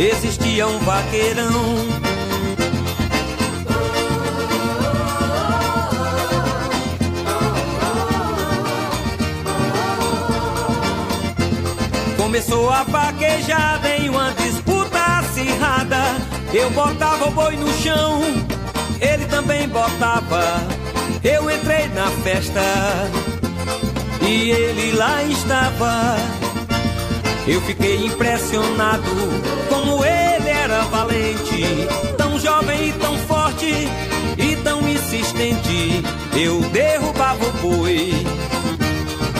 existia um vaqueirão. Começou a vaquejada em uma disputa acirrada. Eu botava o boi no chão, ele também botava. Eu entrei na festa e ele lá estava. Eu fiquei impressionado como ele era valente, tão jovem e tão forte e tão insistente. Eu derrubava o boi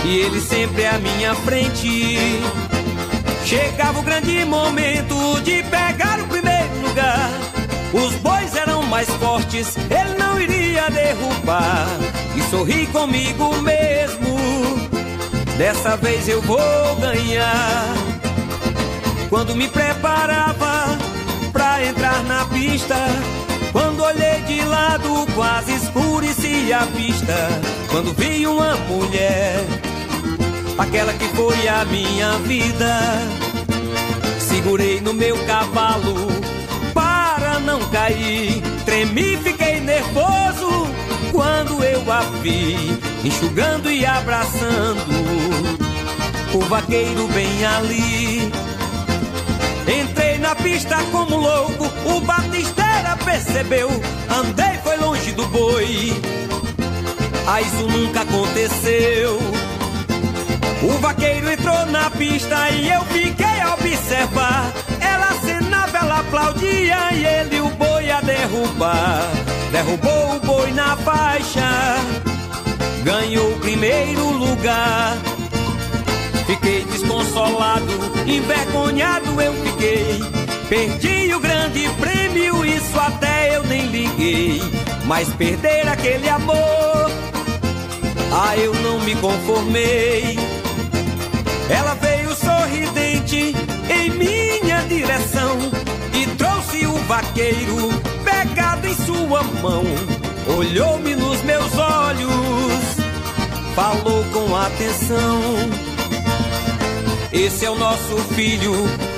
e ele sempre à minha frente. Chegava o grande momento de pegar o primeiro lugar. Os bois eram mais fortes, ele não iria derrubar. E sorri comigo mesmo. Dessa vez eu vou ganhar. Quando me preparava pra entrar na pista, quando olhei de lado, quase escurecia a vista. Quando vi uma mulher, aquela que foi a minha vida, segurei no meu cavalo para não cair. Tremi, fiquei nervoso quando eu a vi, enxugando e abraçando o vaqueiro bem ali. Na pista como louco, o batisteira percebeu. Andei, foi longe do boi. Ah, isso nunca aconteceu. O vaqueiro entrou na pista e eu fiquei a observar. Ela acenava, ela aplaudia e ele o boi a derrubar. Derrubou o boi na faixa, ganhou o primeiro lugar. Fiquei desconsolado, envergonhado eu fiquei. Perdi o grande prêmio, isso até eu nem liguei. Mas perder aquele amor, ah, eu não me conformei. Ela veio sorridente em minha direção e trouxe o vaqueiro pegado em sua mão. Olhou-me nos meus olhos, falou com atenção. Esse é o nosso filho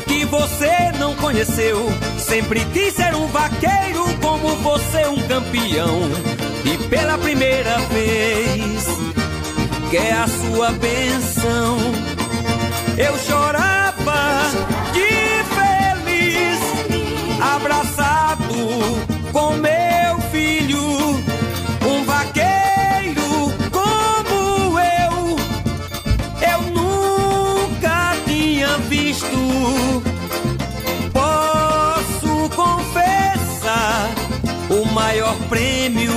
que você não conheceu. Sempre quis ser um vaqueiro como você, um campeão. E pela primeira vez quer a sua benção. Eu chorava de feliz, abraçado prêmio.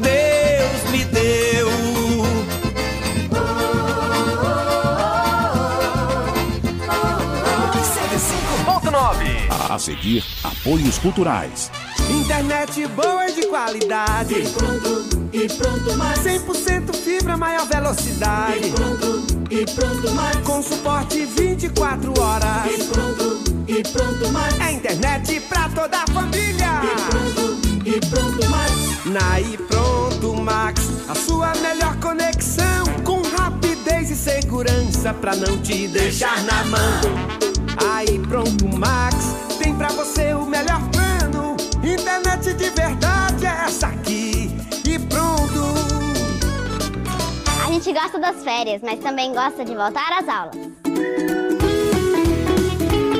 Deus me deu. A seguir, apoios culturais. Internet boa e de qualidade. E pronto, e pronto mais. 100% fibra, maior velocidade. E pronto, e pronto mais. Com suporte 24 horas. E pronto, e pronto mais. É internet pra toda a família. E pronto, e pronto mais. Na e pronto Max, a sua melhor conexão com rapidez e segurança pra não te deixar na mão. Aí pronto Max, tem pra você gosta das férias, mas também gosta de voltar às aulas.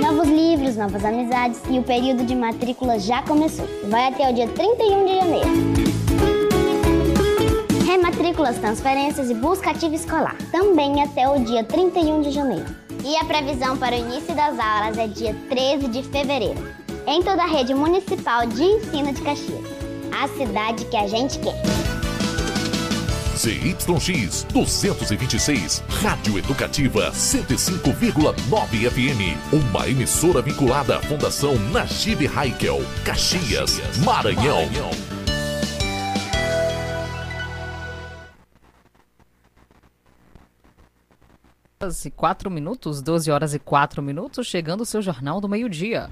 Novos livros, novas amizades e o período de matrícula já começou. Vai até o dia 31 de janeiro. Rematrículas, transferências e busca ativa escolar. Também até o dia 31 de janeiro. E a previsão para o início das aulas é dia 13 de fevereiro. Em toda a rede municipal de ensino de Caxias. A cidade que a gente quer. ZYX 226, Rádio Educativa 105,9 FM. Uma emissora vinculada à Fundação Najib Haikel, Caxias, Maranhão. horas e 4 minutos, 12 horas e 4 minutos, chegando o seu Jornal do Meio-Dia.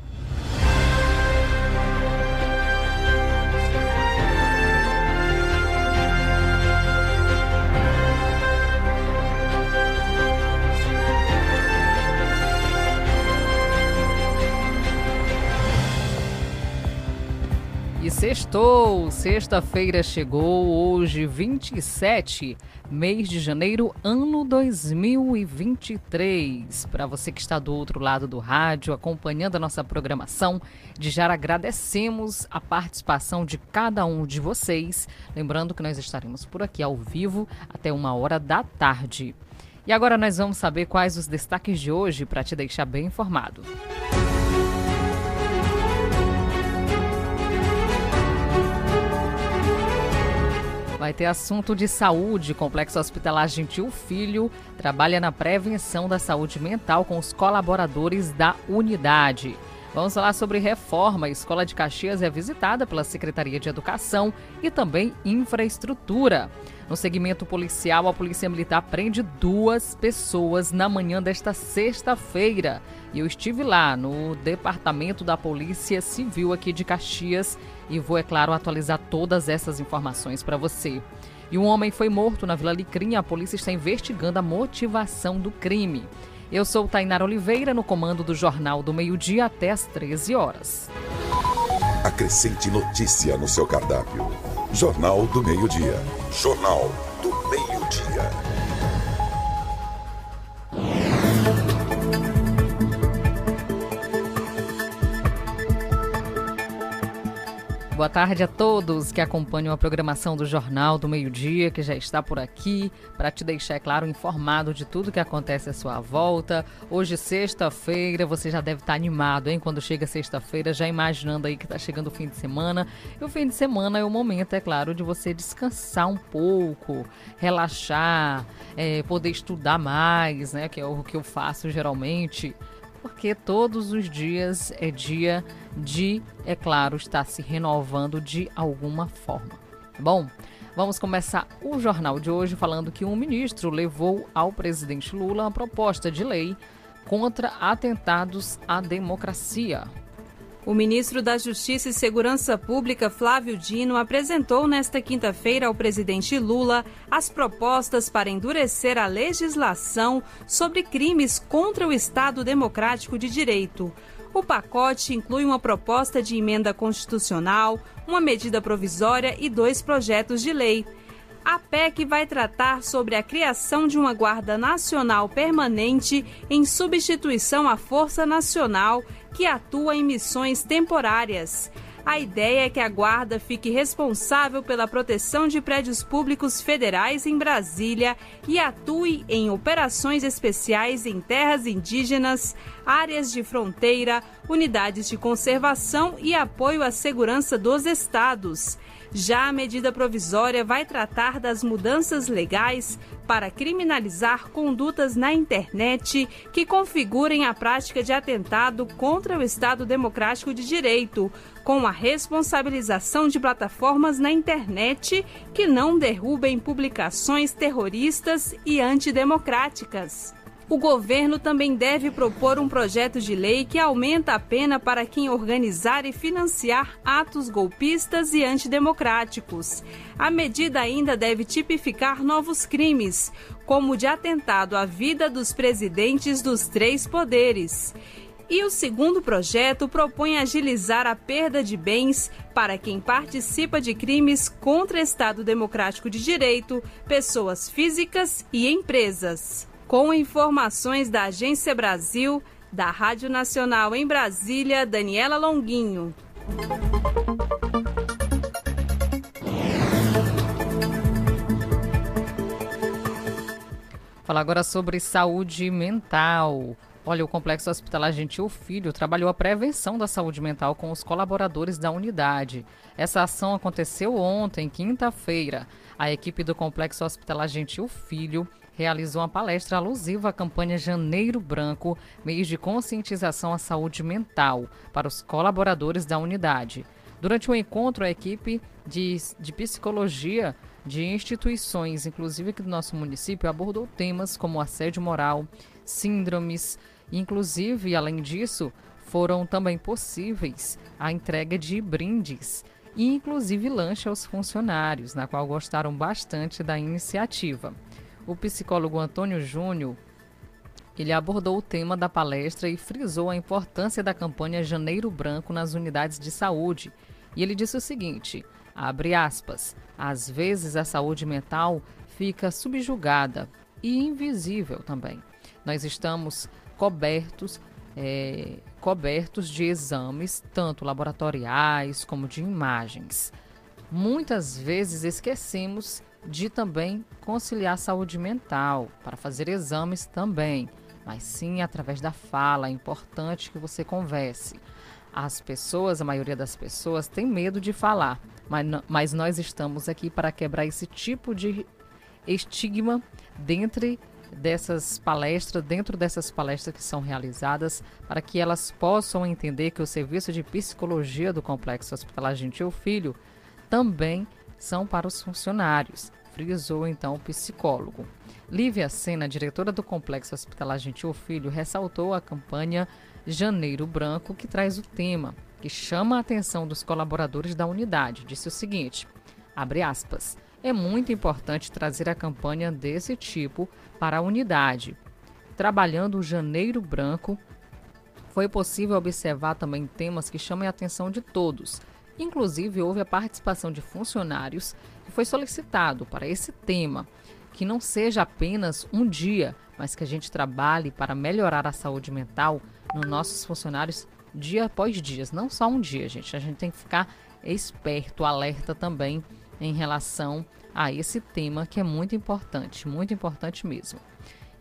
Sextou, sexta-feira chegou, hoje 27, mês de janeiro, ano 2023. Para você que está do outro lado do rádio, acompanhando a nossa programação, de já agradecemos a participação de cada um de vocês. Lembrando que nós estaremos por aqui ao vivo até uma hora da tarde. E agora nós vamos saber quais os destaques de hoje para te deixar bem informado. Vai ter assunto de saúde. Complexo Hospitalar Gentil Filho trabalha na prevenção da saúde mental com os colaboradores da unidade. Vamos falar sobre reforma. A Escola de Caxias é visitada pela Secretaria de Educação e também Infraestrutura. No segmento policial, a Polícia Militar prende duas pessoas na manhã desta sexta-feira. E eu estive lá no Departamento da Polícia Civil aqui de Caxias e vou, é claro, atualizar todas essas informações para você. E um homem foi morto na Vila Licrim. A polícia está investigando a motivação do crime. Eu sou Tainara Oliveira, no comando do Jornal do Meio-Dia até às 13 horas. Acrescente notícia no seu cardápio. Jornal do Meio-Dia. Jornal do Meio-Dia. Boa tarde a todos que acompanham a programação do Jornal do Meio-Dia, que já está por aqui, para te deixar, é claro, informado de tudo que acontece à sua volta. Hoje, sexta-feira, você já deve estar animado, hein? Quando chega sexta-feira, já imaginando aí que está chegando o fim de semana. E o fim de semana é o momento, é claro, de você descansar um pouco, relaxar, é, poder estudar mais, né? Que é o que eu faço geralmente porque todos os dias é dia de, é claro, estar se renovando de alguma forma. Bom, vamos começar o jornal de hoje falando que um ministro levou ao presidente Lula uma proposta de lei contra atentados à democracia. O ministro da Justiça e Segurança Pública, Flávio Dino, apresentou nesta quinta-feira ao presidente Lula as propostas para endurecer a legislação sobre crimes contra o Estado Democrático de Direito. O pacote inclui uma proposta de emenda constitucional, uma medida provisória e dois projetos de lei. A PEC vai tratar sobre a criação de uma Guarda Nacional permanente em substituição à Força Nacional que atua em missões temporárias. A ideia é que a Guarda fique responsável pela proteção de prédios públicos federais em Brasília e atue em operações especiais em terras indígenas, áreas de fronteira, unidades de conservação e apoio à segurança dos estados. Já a medida provisória vai tratar das mudanças legais para criminalizar condutas na internet que configurem a prática de atentado contra o Estado Democrático de Direito, com a responsabilização de plataformas na internet que não derrubem publicações terroristas e antidemocráticas. O governo também deve propor um projeto de lei que aumenta a pena para quem organizar e financiar atos golpistas e antidemocráticos. A medida ainda deve tipificar novos crimes, como o de atentado à vida dos presidentes dos três poderes. E o segundo projeto propõe agilizar a perda de bens para quem participa de crimes contra Estado Democrático de Direito, pessoas físicas e empresas. Com informações da Agência Brasil, da Rádio Nacional em Brasília, Daniela Longuinho. Falar agora sobre saúde mental. Olha, o Complexo Hospitalar Gentil Filho trabalhou a prevenção da saúde mental com os colaboradores da unidade. Essa ação aconteceu ontem, quinta-feira. A equipe do Complexo Hospitalar Gentil Filho realizou uma palestra alusiva à campanha Janeiro Branco, mês de conscientização à saúde mental, para os colaboradores da unidade. Durante o encontro, a equipe de, de psicologia de instituições, inclusive aqui do nosso município, abordou temas como assédio moral, síndromes, inclusive, além disso, foram também possíveis a entrega de brindes e inclusive lanche aos funcionários, na qual gostaram bastante da iniciativa. O psicólogo Antônio Júnior ele abordou o tema da palestra e frisou a importância da campanha Janeiro Branco nas unidades de saúde. E ele disse o seguinte: abre aspas, às vezes a saúde mental fica subjugada e invisível também. Nós estamos cobertos é, cobertos de exames, tanto laboratoriais como de imagens. Muitas vezes esquecemos de também conciliar saúde mental para fazer exames também, mas sim através da fala. É importante que você converse. As pessoas, a maioria das pessoas, tem medo de falar, mas, mas nós estamos aqui para quebrar esse tipo de estigma dentre dessas palestras, dentro dessas palestras que são realizadas, para que elas possam entender que o serviço de psicologia do Complexo Hospitalar Gentil Filho também são para os funcionários, frisou então o psicólogo. Lívia Sena, diretora do Complexo Hospitalar Gentil Filho, ressaltou a campanha Janeiro Branco, que traz o tema, que chama a atenção dos colaboradores da unidade. Disse o seguinte: abre aspas. É muito importante trazer a campanha desse tipo para a unidade. Trabalhando o Janeiro Branco, foi possível observar também temas que chamam a atenção de todos. Inclusive, houve a participação de funcionários que foi solicitado para esse tema, que não seja apenas um dia, mas que a gente trabalhe para melhorar a saúde mental nos nossos funcionários dia após dia, não só um dia, gente. A gente tem que ficar esperto, alerta também em relação a esse tema que é muito importante, muito importante mesmo.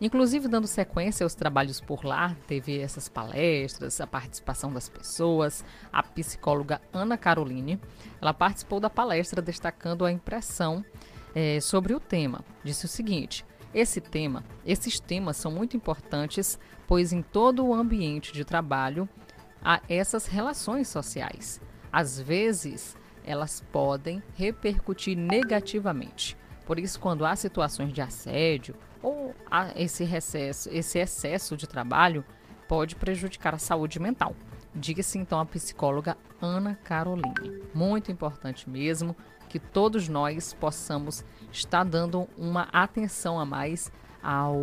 Inclusive, dando sequência aos trabalhos por lá, teve essas palestras, a participação das pessoas. A psicóloga Ana Caroline, ela participou da palestra destacando a impressão é, sobre o tema. Disse o seguinte: esse tema, esses temas são muito importantes, pois em todo o ambiente de trabalho há essas relações sociais. Às vezes, elas podem repercutir negativamente. Por isso, quando há situações de assédio ou esse recesso, esse excesso de trabalho, pode prejudicar a saúde mental. Diga-se então a psicóloga Ana Caroline. Muito importante mesmo que todos nós possamos estar dando uma atenção a mais ao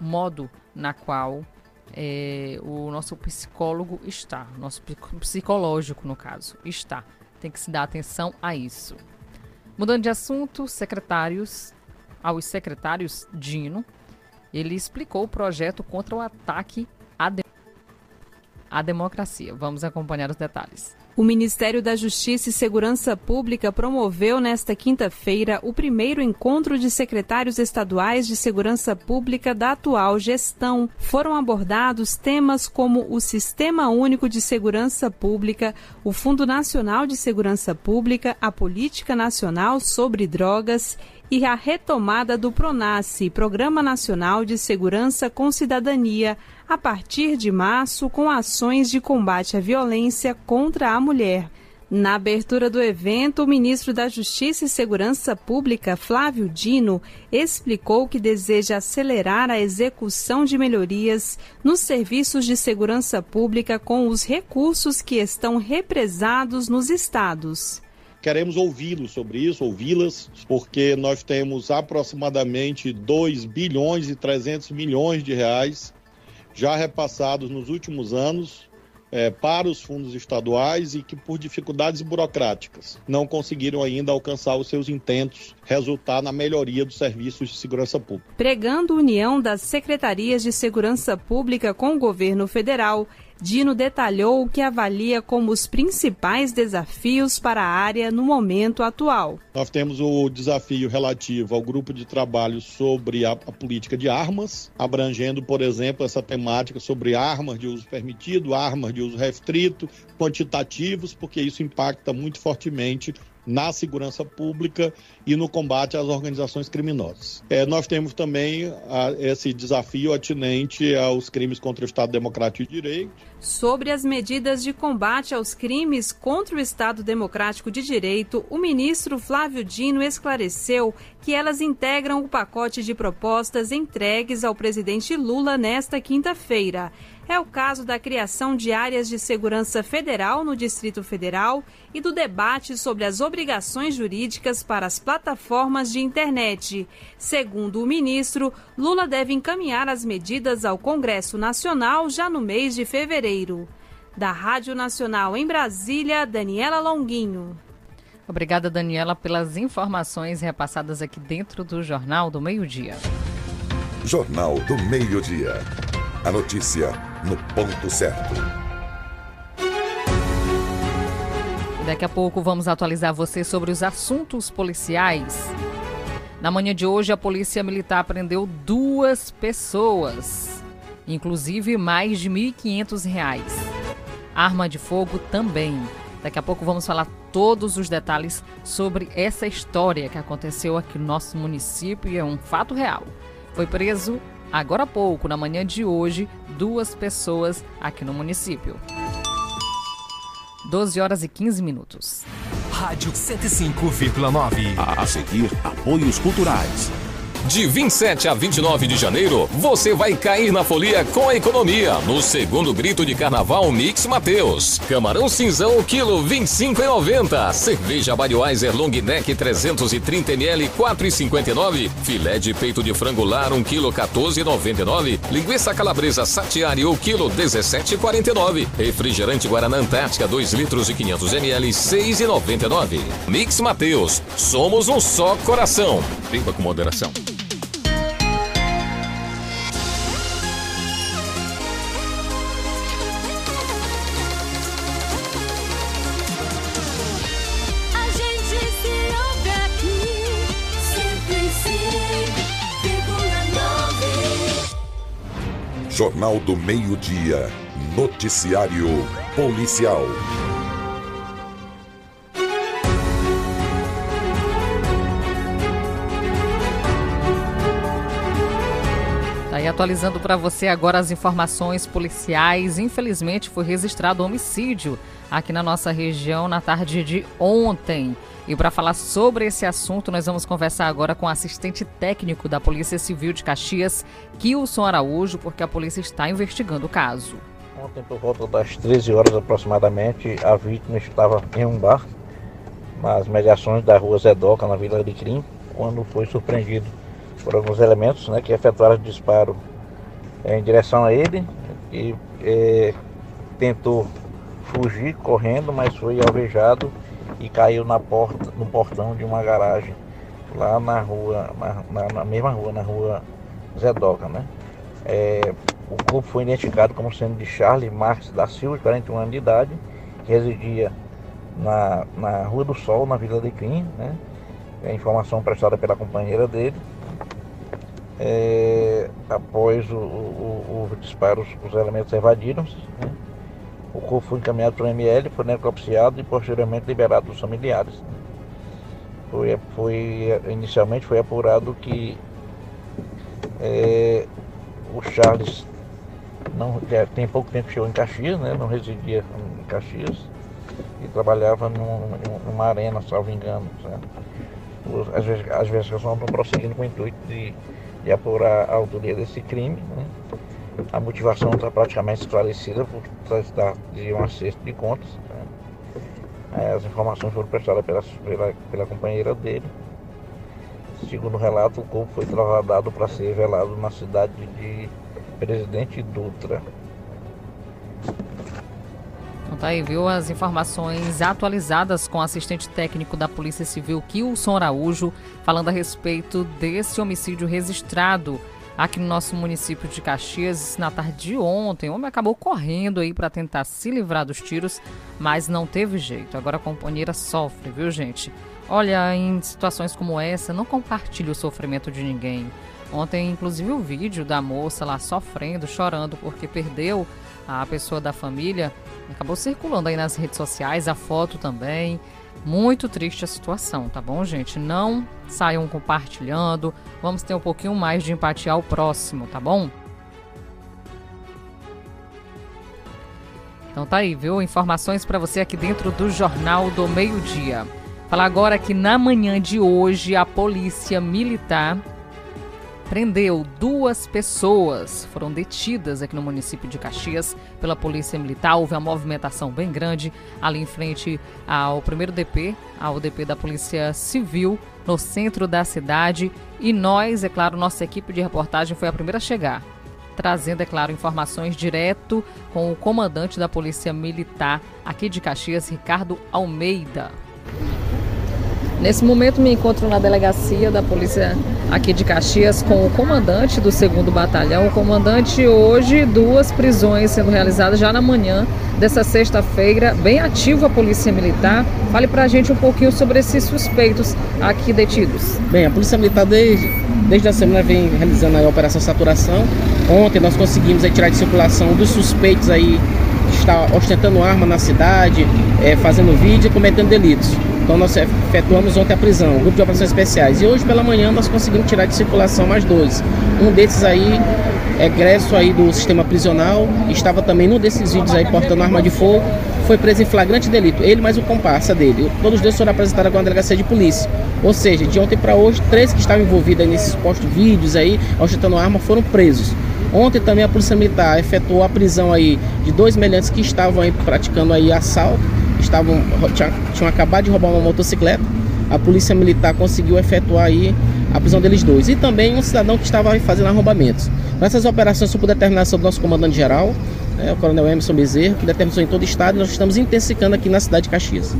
modo na qual é, o nosso psicólogo está, nosso psicológico no caso, está tem que se dar atenção a isso. Mudando de assunto, secretários, aos secretários Dino, ele explicou o projeto contra o ataque à, de à democracia. Vamos acompanhar os detalhes. O Ministério da Justiça e Segurança Pública promoveu nesta quinta-feira o primeiro encontro de secretários estaduais de segurança pública da atual gestão. Foram abordados temas como o Sistema Único de Segurança Pública, o Fundo Nacional de Segurança Pública, a Política Nacional sobre Drogas e a retomada do PRONASSE, Programa Nacional de Segurança com Cidadania, a partir de março, com ações de combate à violência contra a mulher. Na abertura do evento, o ministro da Justiça e Segurança Pública, Flávio Dino, explicou que deseja acelerar a execução de melhorias nos serviços de segurança pública com os recursos que estão represados nos estados. Queremos ouvi-los sobre isso, ouvi-las, porque nós temos aproximadamente 2 bilhões e 300 milhões de reais já repassados nos últimos anos é, para os fundos estaduais e que, por dificuldades burocráticas, não conseguiram ainda alcançar os seus intentos, resultar na melhoria dos serviços de segurança pública. Pregando união das secretarias de segurança pública com o governo federal, Dino detalhou o que avalia como os principais desafios para a área no momento atual. Nós temos o desafio relativo ao grupo de trabalho sobre a, a, política de armas, abrangendo, por exemplo, essa temática sobre armas de uso permitido, armas de uso restrito, quantitativos, porque isso impacta muito fortemente na segurança pública e no combate às organizações criminosas. É, nós temos também a, esse desafio atinente aos crimes contra o Estado Democrático de Direito. Sobre as medidas de combate aos crimes contra o Estado Democrático de Direito, o ministro Flávio Dino esclareceu que elas integram o pacote de propostas entregues ao presidente Lula nesta quinta-feira. É o caso da criação de áreas de segurança federal no Distrito Federal e do debate sobre as obrigações jurídicas para as plataformas de internet. Segundo o ministro, Lula deve encaminhar as medidas ao Congresso Nacional já no mês de fevereiro. Da Rádio Nacional em Brasília, Daniela Longuinho. Obrigada, Daniela, pelas informações repassadas aqui dentro do Jornal do Meio-Dia. Jornal do Meio-Dia. A notícia no ponto certo. Daqui a pouco vamos atualizar você sobre os assuntos policiais. Na manhã de hoje, a Polícia Militar prendeu duas pessoas, inclusive mais de R$ 1.500. Arma de fogo também. Daqui a pouco vamos falar todos os detalhes sobre essa história que aconteceu aqui no nosso município e é um fato real. Foi preso agora há pouco, na manhã de hoje, duas pessoas aqui no município. 12 horas e 15 minutos. Rádio 105,9. A seguir, apoios culturais. De 27 a 29 de janeiro, você vai cair na folia com a economia no segundo grito de carnaval Mix Mateus. Camarão cinzão, quilo 25,90. Cerveja Budweiser Long Neck 330 ml 4,59. Filé de peito de frango lar 1 quilo 14,99. Linguiça calabresa satiari o quilo 17,49. Refrigerante Guaraná Antártica 2 litros e 500 ml 6,99. Mix Mateus, somos um só coração. Beba com moderação. Jornal do Meio-Dia. Noticiário Policial. Atualizando para você agora as informações policiais. Infelizmente foi registrado homicídio aqui na nossa região na tarde de ontem. E para falar sobre esse assunto, nós vamos conversar agora com o assistente técnico da Polícia Civil de Caxias, Kilson Araújo, porque a polícia está investigando o caso. Ontem, por volta das 13 horas aproximadamente, a vítima estava em um bar, nas mediações da rua Zedoca, na Vila de Crim, quando foi surpreendido por alguns elementos né, que efetuaram disparo eh, em direção a ele e eh, tentou fugir correndo, mas foi alvejado e caiu na porta, no portão de uma garagem lá na rua, na, na- na mesma rua, na rua Zedoca, né? Eh, o corpo foi identificado como sendo de Charles Marques da Silva, de 41 anos de idade, que residia na, na Rua do Sol, na Vila de Crim, né? É a informação prestada pela companheira dele. É, após o, o, o disparo, os elementos evadiram-se. né? O corpo foi encaminhado para o ML, foi necropsiado e posteriormente liberado dos familiares. né? Foi, foi, inicialmente foi apurado que é, o Charles não, tem pouco tempo chegou em Caxias, né? não residia em Caxias e trabalhava num- numa arena, salvo engano. certo? As investigações estão prosseguindo com o intuito de, de apurar a autoria desse crime. né? A motivação está praticamente esclarecida por tratar de um acerto de contas. né? As informações foram prestadas pela, pela, pela companheira dele. Segundo o relato, o corpo foi trasladado para ser velado na cidade de Presidente Dutra. Então tá aí, viu? As informações atualizadas com o assistente técnico da Polícia Civil, Kilson Araújo, falando a respeito desse homicídio registrado aqui no nosso município de Caxias na tarde de ontem. O homem acabou correndo aí para tentar se livrar dos tiros, mas não teve jeito. Agora a companheira sofre, viu, gente? Olha, em situações como essa, não compartilhe o sofrimento de ninguém. Ontem, inclusive, o vídeo da moça lá sofrendo, chorando porque perdeu a pessoa da família acabou circulando aí nas redes sociais, a foto também. Muito triste a situação, tá bom, gente? Não saiam compartilhando. Vamos ter um pouquinho mais de empatia ao próximo, tá bom? Então tá aí, viu? Informações para você aqui dentro do Jornal do Meio-Dia. Falar agora que na manhã de hoje a Polícia Militar prendeu duas pessoas, foram detidas aqui no município de Caxias pela Polícia Militar. Houve uma movimentação bem grande ali em frente ao primeiro DP, ao DP da Polícia Civil, no centro da cidade. E nós, é claro, nossa equipe de reportagem foi a primeira a chegar. trazendo, é claro, informações direto com o comandante da Polícia Militar aqui de Caxias, Ricardo Almeida. Nesse momento me encontro na delegacia da polícia aqui de Caxias com o comandante do segundo batalhão. O comandante hoje duas prisões sendo realizadas já na manhã dessa sexta-feira, bem ativo a polícia militar. Fale para a gente um pouquinho sobre esses suspeitos aqui detidos. Bem, a polícia militar desde, desde a semana vem realizando a operação saturação. Ontem nós conseguimos aí, tirar de circulação um dos suspeitos aí que está ostentando arma na cidade, é, fazendo vídeo e cometendo delitos. Então nós efetuamos ontem a prisão, o grupo de operações especiais. E hoje pela manhã nós conseguimos tirar de circulação mais dois. Um desses aí, egresso aí do sistema prisional, estava também num desses vídeos aí portando arma de fogo, foi preso em flagrante delito. Ele mais o comparsa dele. Todos os dois foram apresentados agora na delegacia de polícia. Ou seja, de ontem para hoje, três que estavam envolvidos nesses supostos vídeos aí, ostentando arma, foram presos. Ontem também a Polícia Militar efetuou a prisão aí de dois meliantes que estavam aí praticando aí assalto estavam tinham, tinham acabado de roubar uma motocicleta. A polícia militar conseguiu efetuar aí a prisão deles dois. E também um cidadão que estava fazendo arrombamentos. Nessas operações, por determinação do nosso comandante geral, né, o coronel Emerson Bezerra, que determinou em todo o estado, nós estamos intensificando aqui na cidade de Caxias.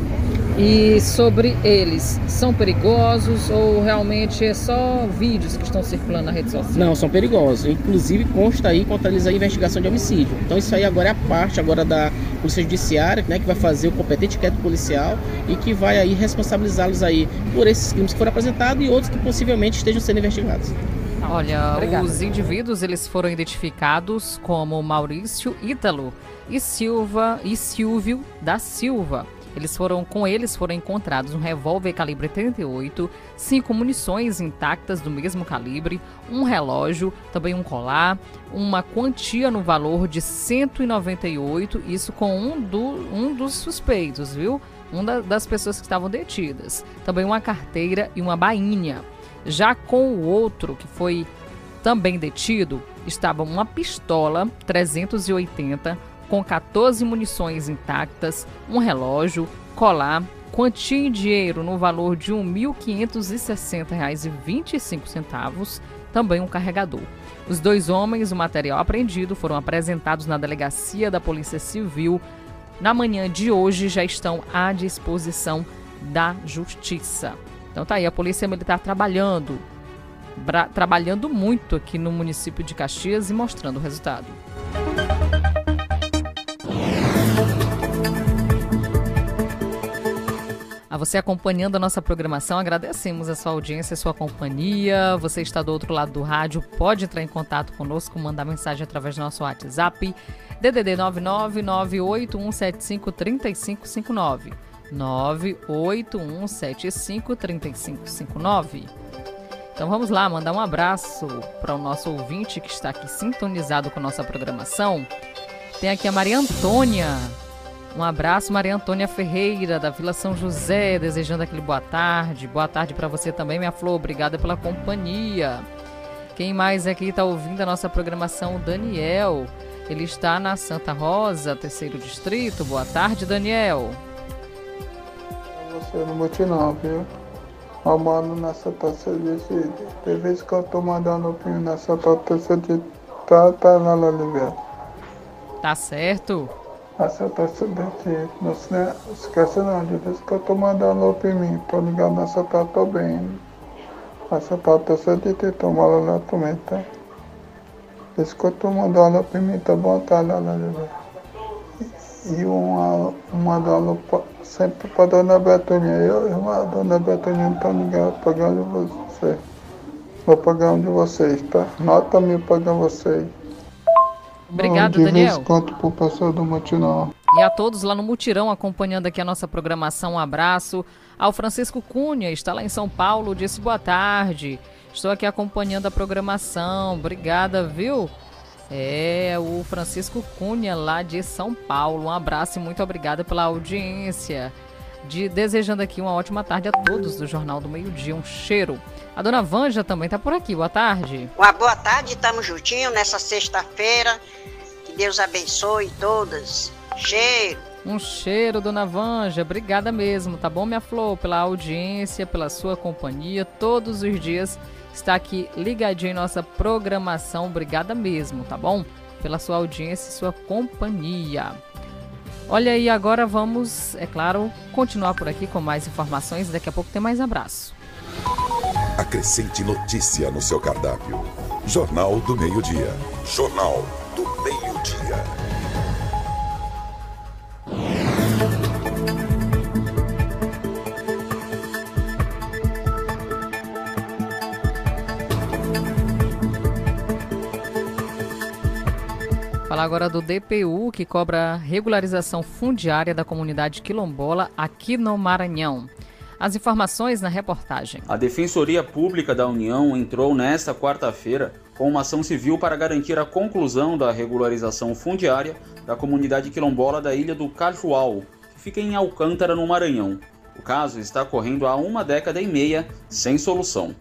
E sobre eles, são perigosos ou realmente é só vídeos que estão circulando na rede social? Não, são perigosos. Inclusive consta aí contra eles a investigação de homicídio. Então isso aí agora é a parte agora da Polícia Judiciária, né, que vai fazer o competente inquérito policial e que vai aí responsabilizá-los aí por esses crimes que foram apresentados e outros que possivelmente estejam sendo investigados. Olha, Obrigada. os indivíduos eles foram identificados como Maurício Ítalo e Silva e Silvio da Silva. Eles foram com eles foram encontrados um revólver calibre 38, cinco munições intactas do mesmo calibre, um relógio, também um colar, uma quantia no valor de 198, isso com um, do, um dos suspeitos, viu? Uma das pessoas que estavam detidas. Também uma carteira e uma bainha. Já com o outro que foi também detido, estava uma pistola 380 com 14 munições intactas, um relógio, colar, quantia em dinheiro no valor de R$ 1.560,25, também um carregador. Os dois homens o material apreendido foram apresentados na delegacia da Polícia Civil. Na manhã de hoje já estão à disposição da Justiça. Então tá aí a Polícia Militar trabalhando, trabalhando muito aqui no município de Caxias e mostrando o resultado. A você acompanhando a nossa programação, agradecemos a sua audiência, a sua companhia. Você está do outro lado do rádio, pode entrar em contato conosco, mandar mensagem através do nosso WhatsApp, DDD 99981753559. 981753559. Então vamos lá, mandar um abraço para o nosso ouvinte que está aqui sintonizado com nossa programação. Tem aqui a Maria Antônia. Um abraço, Maria Antônia Ferreira, da Vila São José, desejando aquele boa tarde. Boa tarde para você também, minha flor. Obrigada pela companhia. Quem mais aqui está ouvindo a nossa programação? O Daniel. Ele está na Santa Rosa, terceiro distrito. Boa tarde, Daniel. Você não bote não, viu? Eu moro nessa taça de Tem vezes que eu tô mandando opinião nessa taça de tá, tá lá, Oliveira. Tá certo. Essa taça daqui, não se esquece não, de vez que eu tô mandando louco em mim, tô ligado nessa taça, tô bem. Essa taça de ter tomado lá também, tá? Por que eu tô mandando louco em mim, tá bom, tá lá, lá, lá. E uma, uma dona sempre pra dona Betoninha, eu e uma dona Betoninha não tá ligado, de vocês. Vou pagar um de vocês, tá? Nota mil pagando vocês. Obrigado, Daniel. Desconto pro pessoal do Mutirão. E a todos lá no Mutirão acompanhando aqui a nossa programação. Um abraço. Ao Francisco Cunha, está lá em São Paulo, disse boa tarde. Estou aqui acompanhando a programação. Obrigada, viu? É, o Francisco Cunha, lá de São Paulo. Um abraço e muito obrigada pela audiência. De, desejando aqui uma ótima tarde a todos do Jornal do Meio Dia. Um cheiro. A dona Vanja também está por aqui. Boa tarde. Uma boa tarde, estamos juntinhos nessa sexta-feira. Que Deus abençoe todas. Cheiro. Um cheiro, dona Vanja. Obrigada mesmo, tá bom, minha flor, pela audiência, pela sua companhia todos os dias está aqui ligadinho em nossa programação. Obrigada mesmo, tá bom? Pela sua audiência e sua companhia. Olha aí, agora vamos, é claro, continuar por aqui com mais informações. Daqui a pouco tem mais abraço. Acrescente notícia no seu cardápio. Jornal do Meio-Dia. Jornal do Meio-Dia. Falar agora do DPU, que cobra regularização fundiária da comunidade quilombola aqui no Maranhão. As informações na reportagem. A Defensoria Pública da União entrou nesta quarta-feira com uma ação civil para garantir a conclusão da regularização fundiária da comunidade quilombola da ilha do Cajual, que fica em Alcântara, no Maranhão. O caso está correndo há uma década e meia sem solução.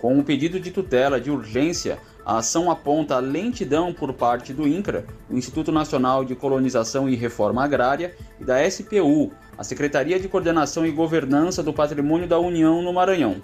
Com um pedido de tutela de urgência, a ação aponta a lentidão por parte do INCRA, o Instituto Nacional de Colonização e Reforma Agrária, e da SPU, a Secretaria de Coordenação e Governança do Patrimônio da União no Maranhão.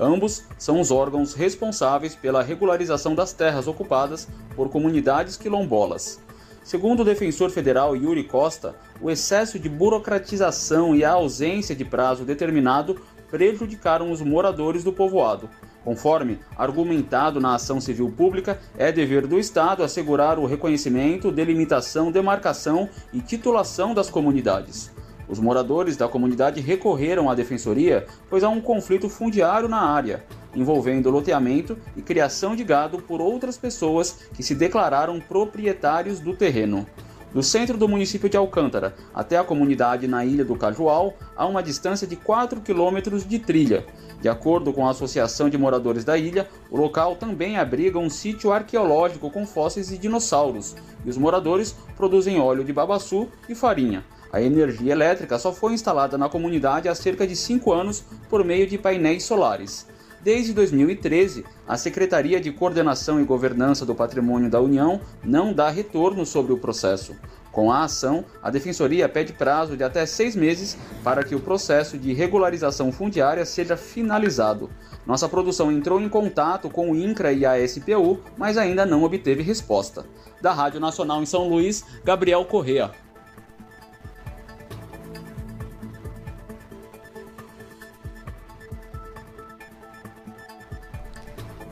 Ambos são os órgãos responsáveis pela regularização das terras ocupadas por comunidades quilombolas. Segundo o defensor federal Yuri Costa, o excesso de burocratização e a ausência de prazo determinado prejudicaram os moradores do povoado. Conforme argumentado na ação civil pública, é dever do Estado assegurar o reconhecimento, delimitação, demarcação e titulação das comunidades. Os moradores da comunidade recorreram à defensoria, pois há um conflito fundiário na área, envolvendo loteamento e criação de gado por outras pessoas que se declararam proprietários do terreno. Do centro do município de Alcântara até a comunidade na ilha do Cajual, há uma distância de 4 quilômetros de trilha. De acordo com a Associação de Moradores da Ilha, o local também abriga um sítio arqueológico com fósseis de dinossauros, e os moradores produzem óleo de babaçu e farinha. A energia elétrica só foi instalada na comunidade há cerca de 5 anos por meio de painéis solares. Desde 2013, a Secretaria de Coordenação e Governança do Patrimônio da União não dá retorno sobre o processo. Com a ação, a Defensoria pede prazo de até seis meses para que o processo de regularização fundiária seja finalizado. Nossa produção entrou em contato com o INCRA e a SPU, mas ainda não obteve resposta. Da Rádio Nacional em São Luís, Gabriel Correa.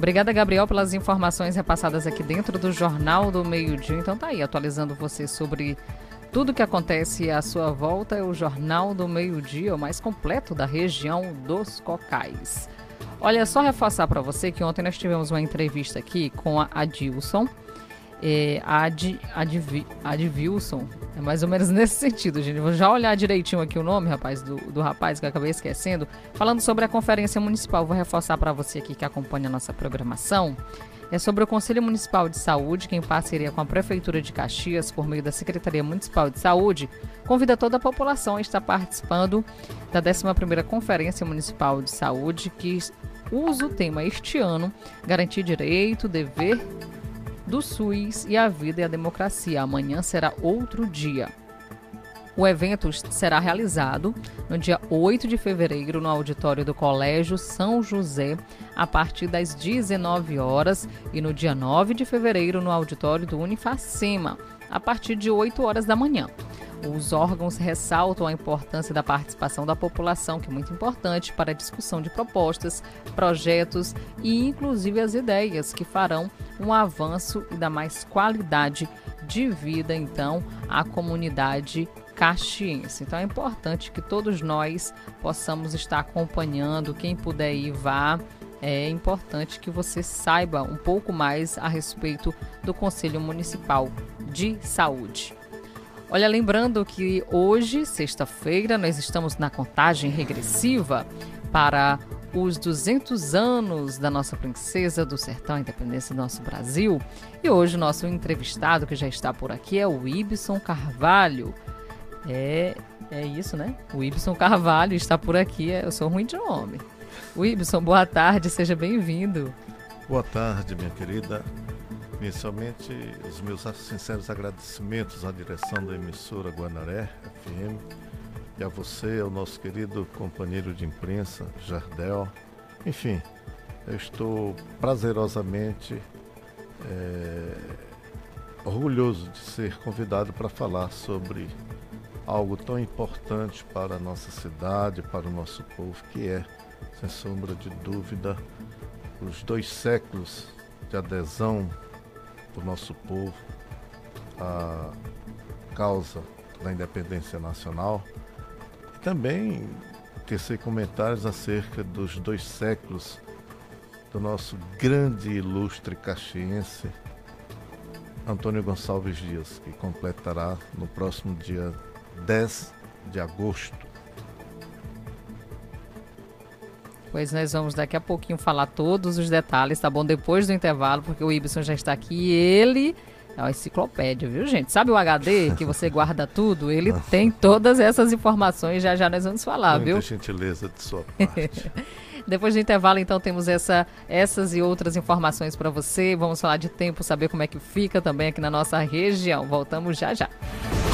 Obrigada, Gabriel, pelas informações repassadas aqui dentro do Jornal do Meio-Dia. Então tá aí, atualizando você sobre tudo que acontece à sua volta. É o Jornal do Meio-Dia, o mais completo da região dos Cocais. Olha, só reforçar para você que ontem nós tivemos uma entrevista aqui com a Adilson, é, Ad, Ad, Advilson, é mais ou menos nesse sentido, gente. Vou já olhar direitinho aqui o nome, rapaz, do, do rapaz que eu acabei esquecendo, falando sobre a Conferência Municipal. Vou reforçar para você aqui que acompanha a nossa programação. É sobre o Conselho Municipal de Saúde, que em parceria com a Prefeitura de Caxias, por meio da Secretaria Municipal de Saúde, convida toda a população a estar participando da 11ª Conferência Municipal de Saúde, que usa o tema este ano, garantir direito, dever do SUS e a vida e a democracia. Amanhã será outro dia. O evento será realizado no dia 8 de fevereiro no auditório do Colégio São José, a partir das 19 horas, e no dia 9 de fevereiro no auditório do Unifacema, a partir de 8 horas da manhã. Os órgãos ressaltam a importância da participação da população, que é muito importante para a discussão de propostas, projetos e, inclusive, as ideias que farão um avanço e dar mais qualidade de vida, então, à comunidade caxiense. Então é importante que todos nós possamos estar acompanhando, quem puder ir, vá. É importante que você saiba um pouco mais a respeito do Conselho Municipal de Saúde. Olha, lembrando que hoje, sexta-feira, nós estamos na contagem regressiva para os 200 anos da nossa princesa do sertão, a independência do nosso Brasil. E hoje nosso entrevistado que já está por aqui é o Ibson Carvalho. É, é isso, né? O Ibson Carvalho está por aqui. Eu sou ruim de nome. O Ibson, boa tarde, seja bem-vindo. Boa tarde, minha querida. Inicialmente, os meus sinceros agradecimentos à direção da emissora Guanaré FM e a você, ao nosso querido companheiro de imprensa, Jardel. Enfim, eu estou prazerosamente é, orgulhoso de ser convidado para falar sobre algo tão importante para a nossa cidade, para o nosso povo, que é, sem sombra de dúvida, os dois séculos de adesão do nosso povo à causa da independência nacional. E também tecer comentários acerca dos dois séculos do nosso grande e ilustre caxiense, Antônio Gonçalves Dias, que completará no próximo dia 10 de agosto. Pois nós vamos daqui a pouquinho falar todos os detalhes, tá bom? Depois do intervalo, porque o Ibson já está aqui e ele é uma enciclopédia, viu, gente? Sabe o HD que você guarda tudo? Ele tem todas essas informações, já já nós vamos falar, Muita viu? gentileza de sua parte. Depois do intervalo, então, temos essa, essas e outras informações para você. Vamos falar de tempo, saber como é que fica também aqui na nossa região. Voltamos já já.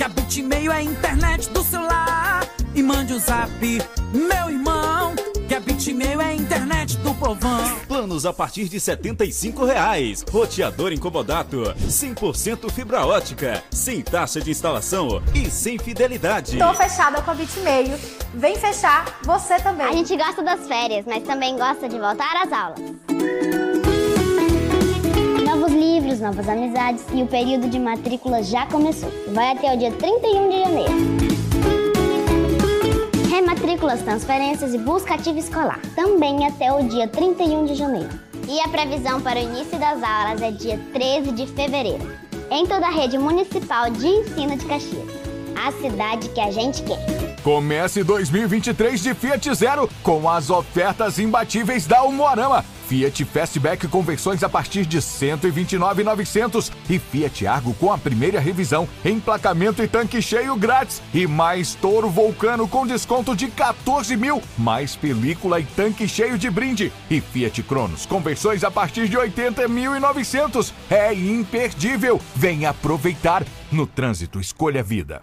Que a Bitmail é a internet do celular. E mande o zap, meu irmão. Que a Bitmail é a internet do povão. Planos a partir de 75 reais. Roteador incomodato, 100% fibra ótica, sem taxa de instalação e sem fidelidade. Tô fechada com a Bitmail. Vem fechar você também. A gente gosta das férias, mas também gosta de voltar às aulas. Livros, novas amizades e o período de matrícula já começou. Vai até o dia 31 de janeiro. Rematrículas, transferências e busca ativa escolar. Também até o dia 31 de janeiro. E a previsão para o início das aulas é dia 13 de fevereiro. Em toda a rede municipal de ensino de Caxias. A cidade que a gente quer. Comece 2023 de Fiat Zero com as ofertas imbatíveis da Umuarama. Fiat Fastback com versões a partir de R$ 129.900 e Fiat Argo com a primeira revisão, emplacamento e tanque cheio grátis e mais Toro Vulcano com desconto de 14 mil, mais película e tanque cheio de brinde e Fiat Cronos com versões a partir de 80.900. É imperdível. Vem aproveitar. No trânsito, escolha a vida.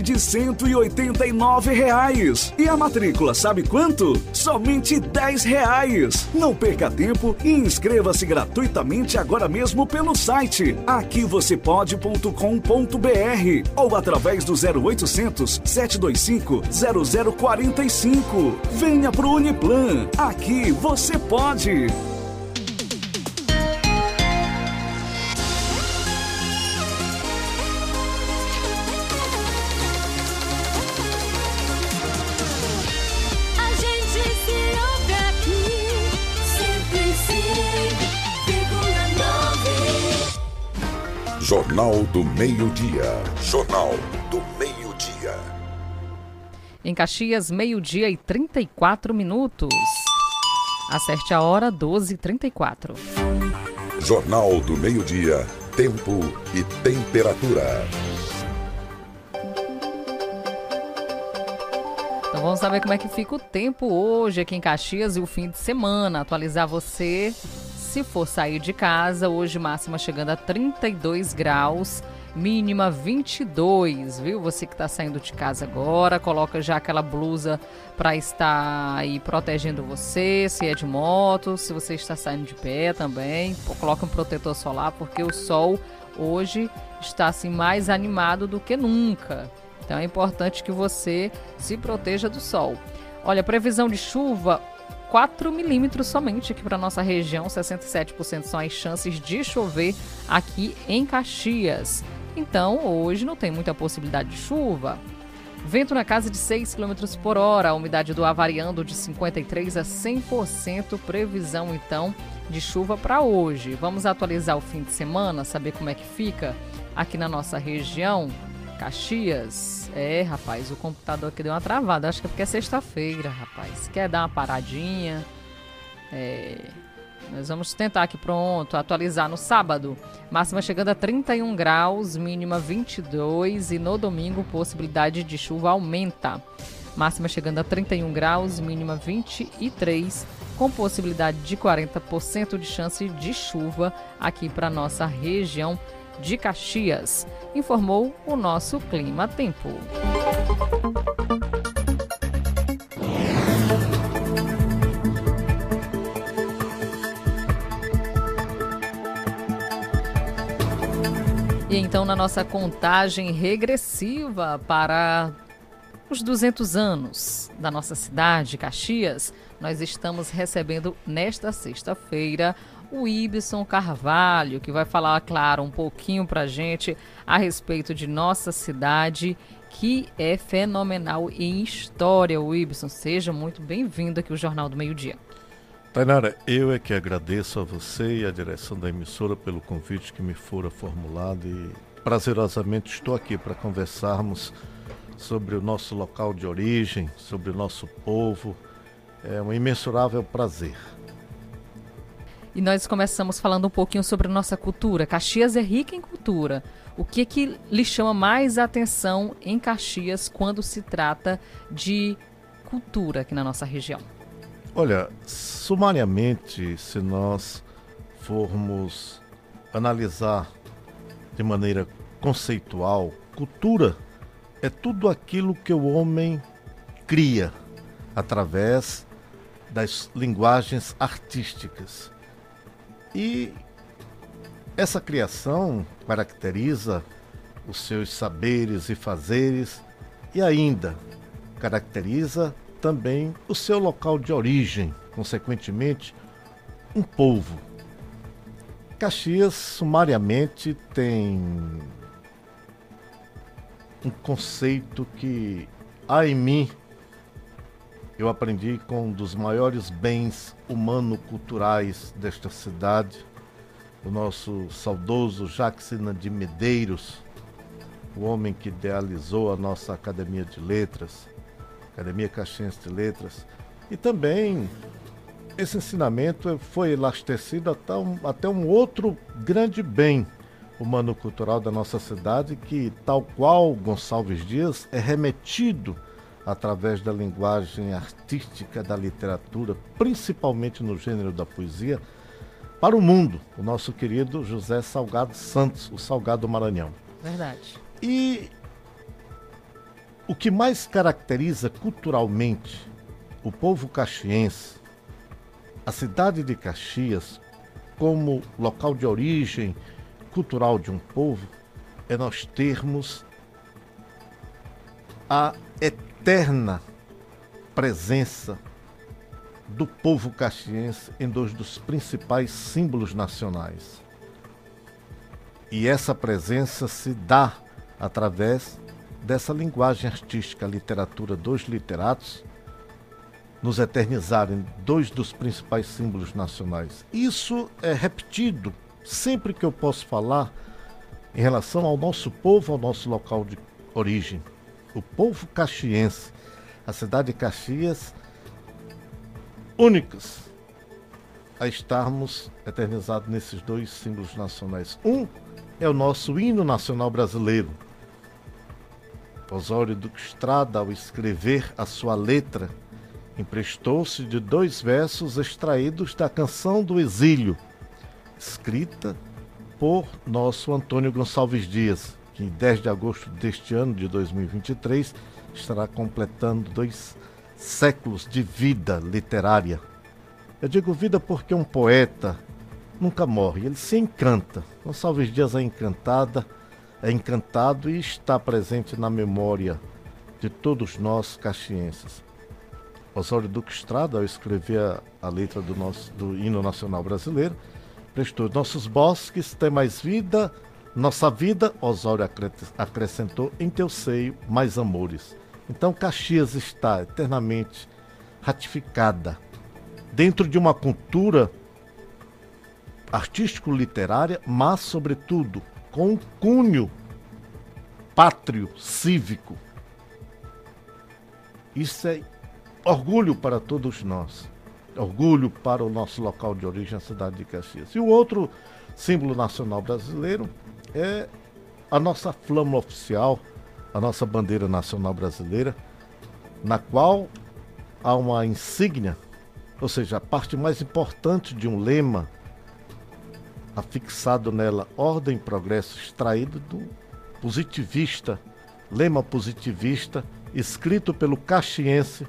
de 189 reais. E a matrícula, sabe quanto? Somente 10 reais. Não perca tempo e inscreva-se gratuitamente agora mesmo pelo site aqui você pode.com.br ou através do 0800 725 0045. Venha pro Uniplan. Aqui você pode. Jornal do Meio-Dia. Jornal do Meio-Dia. Em Caxias, meio-dia e 34 minutos. Acerte a hora 12h34. Jornal do Meio-Dia. Tempo e temperatura. Então vamos saber como é que fica o tempo hoje aqui em Caxias e o fim de semana. Atualizar você se for sair de casa, hoje máxima chegando a 32 graus, mínima 22, viu? Você que está saindo de casa agora, coloca já aquela blusa para estar aí protegendo você, se é de moto, se você está saindo de pé também, coloca um protetor solar porque o sol hoje está assim mais animado do que nunca. Então é importante que você se proteja do sol. Olha, previsão de chuva 4 milímetros somente aqui para nossa região, 67% são as chances de chover aqui em Caxias. Então, hoje não tem muita possibilidade de chuva. Vento na casa de 6 km por hora, a umidade do ar variando de 53% a 100%. Previsão, então, de chuva para hoje. Vamos atualizar o fim de semana, saber como é que fica aqui na nossa região. Caxias. É, rapaz, o computador aqui deu uma travada. Acho que é porque é sexta-feira, rapaz. Quer dar uma paradinha? É. Nós vamos tentar aqui, pronto, atualizar no sábado. Máxima chegando a 31 graus, mínima 22 e no domingo possibilidade de chuva aumenta. Máxima chegando a 31 graus, mínima 23, com possibilidade de 40% de chance de chuva aqui para nossa região de Caxias, informou o nosso Clima Tempo. E então, na nossa contagem regressiva para os 200 anos da nossa cidade, Caxias, nós estamos recebendo nesta sexta-feira o Ibson Carvalho, que vai falar, claro, um pouquinho para gente a respeito de nossa cidade, que é fenomenal em história. O Ibson, seja muito bem-vindo aqui ao Jornal do Meio Dia. Tainara, eu é que agradeço a você e a direção da emissora pelo convite que me fora formulado e prazerosamente estou aqui para conversarmos sobre o nosso local de origem, sobre o nosso povo. É um imensurável prazer. E nós começamos falando um pouquinho sobre nossa cultura. Caxias é rica em cultura. O que que lhe chama mais atenção em Caxias quando se trata de cultura aqui na nossa região? Olha, sumariamente, se nós formos analisar de maneira conceitual, cultura é tudo aquilo que o homem cria através das linguagens artísticas. E essa criação caracteriza os seus saberes e fazeres e ainda caracteriza também o seu local de origem, consequentemente, um povo. Caxias, sumariamente, tem um conceito que há em mim eu aprendi com um dos maiores bens humano-culturais desta cidade, o nosso saudoso Jacksina de Medeiros, o homem que idealizou a nossa Academia de Letras, Academia Caxiense de Letras, e também esse ensinamento foi elastecido até um, até um outro grande bem humano-cultural da nossa cidade, que, tal qual Gonçalves Dias, é remetido através da linguagem artística da literatura, principalmente no gênero da poesia, para o mundo, o nosso querido José Salgado Santos, o Salgado Maranhão. Verdade. E o que mais caracteriza culturalmente o povo caxiense, a cidade de Caxias, como local de origem cultural de um povo, é nós termos a eterna presença do povo caxiense em dois dos principais símbolos nacionais. E essa presença se dá através dessa linguagem artística, literatura dos literatos, nos eternizarem dois dos principais símbolos nacionais. Isso é repetido sempre que eu posso falar em relação ao nosso povo, ao nosso local de origem o povo caxiense, a cidade de Caxias, únicas a estarmos eternizados nesses dois símbolos nacionais. Um é o nosso hino nacional brasileiro. Osório Duque Estrada, ao escrever a sua letra, emprestou-se de dois versos extraídos da canção do exílio, escrita por nosso Antônio Gonçalves Dias, em 10 de agosto deste ano de 2023 estará completando dois séculos de vida literária. Eu digo vida porque um poeta nunca morre, ele se encanta. Gonçalves Dias é encantada, é encantado e está presente na memória de todos nós caxienses. Osório Duque Estrada, ao escrever a, a letra do, nosso, do hino nacional brasileiro, prestou nossos bosques têm mais vida, nossa vida, Osório acrescentou, em teu seio mais amores. Então Caxias está eternamente ratificada dentro de uma cultura artístico-literária, mas, sobretudo, com um cunho pátrio, cívico. Isso é orgulho para todos nós. Orgulho para o nosso local de origem, a cidade de Caxias. E o outro símbolo nacional brasileiro é a nossa flama oficial, a nossa bandeira nacional brasileira, na qual há uma insígnia, ou seja, a parte mais importante de um lema afixado nela, ordem e progresso, extraído do positivista, lema positivista, escrito pelo caxiense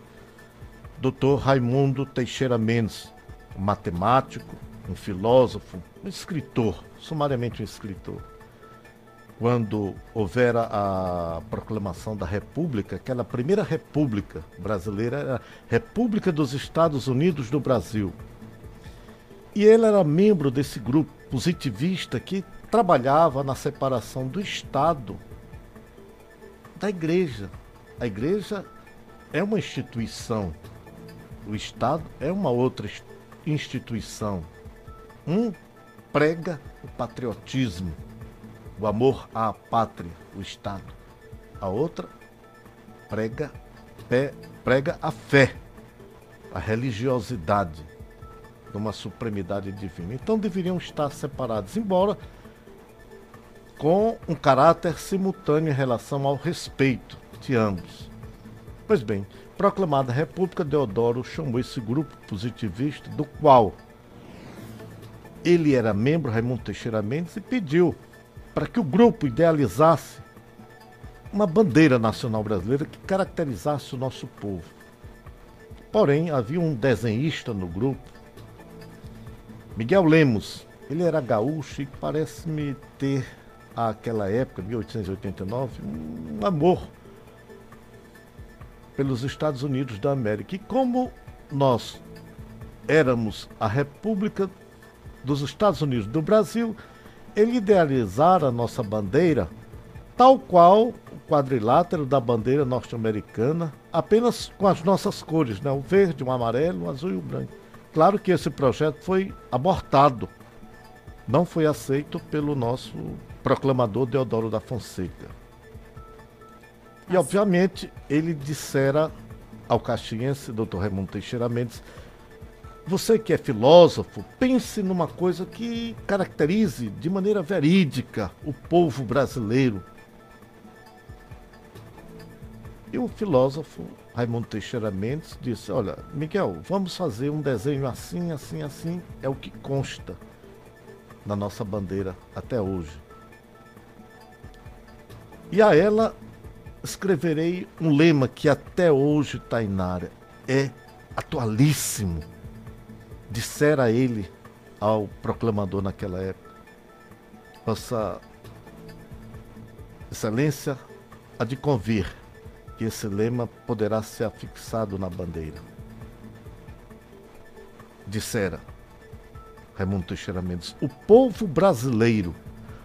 Dr. Raimundo Teixeira Mendes, um matemático, um filósofo, um escritor, sumariamente um escritor. Quando houvera a proclamação da República, aquela primeira República brasileira, era a República dos Estados Unidos do Brasil. E ele era membro desse grupo positivista que trabalhava na separação do Estado da Igreja. A Igreja é uma instituição o Estado é uma outra instituição. Um prega o patriotismo, o amor à pátria, o Estado. A outra prega, prega a fé, a religiosidade de uma supremidade divina. Então deveriam estar separados, embora com um caráter simultâneo em relação ao respeito de ambos. Pois bem, proclamada República, Deodoro chamou esse grupo positivista, do qual ele era membro, Raimundo Teixeira Mendes, e pediu para que o grupo idealizasse uma bandeira nacional brasileira que caracterizasse o nosso povo. Porém, havia um desenhista no grupo, Miguel Lemos. Ele era gaúcho e parece-me ter, àquela época, 1889, um amor pelos Estados Unidos da América. E como nós éramos a República dos Estados Unidos do Brasil, ele idealizara a nossa bandeira tal qual o quadrilátero da bandeira norte-americana, apenas com as nossas cores, né? o verde, o amarelo, o azul e o branco. Claro que esse projeto foi abortado, não foi aceito pelo nosso proclamador Deodoro da Fonseca. E, obviamente, ele dissera ao caxiense, doutor Raimundo Teixeira Mendes, você que é filósofo, pense numa coisa que caracterize de maneira verídica o povo brasileiro. E o filósofo Raimundo Teixeira Mendes disse: Olha, Miguel, vamos fazer um desenho assim, assim, assim. É o que consta na nossa bandeira até hoje. E a ela escreverei um lema que até hoje, Tainara, é atualíssimo. Dissera ele ao proclamador naquela época. Vossa Excelência há de convir que esse lema poderá ser afixado na bandeira. Dissera Raimundo Teixeira Mendes: o povo brasileiro,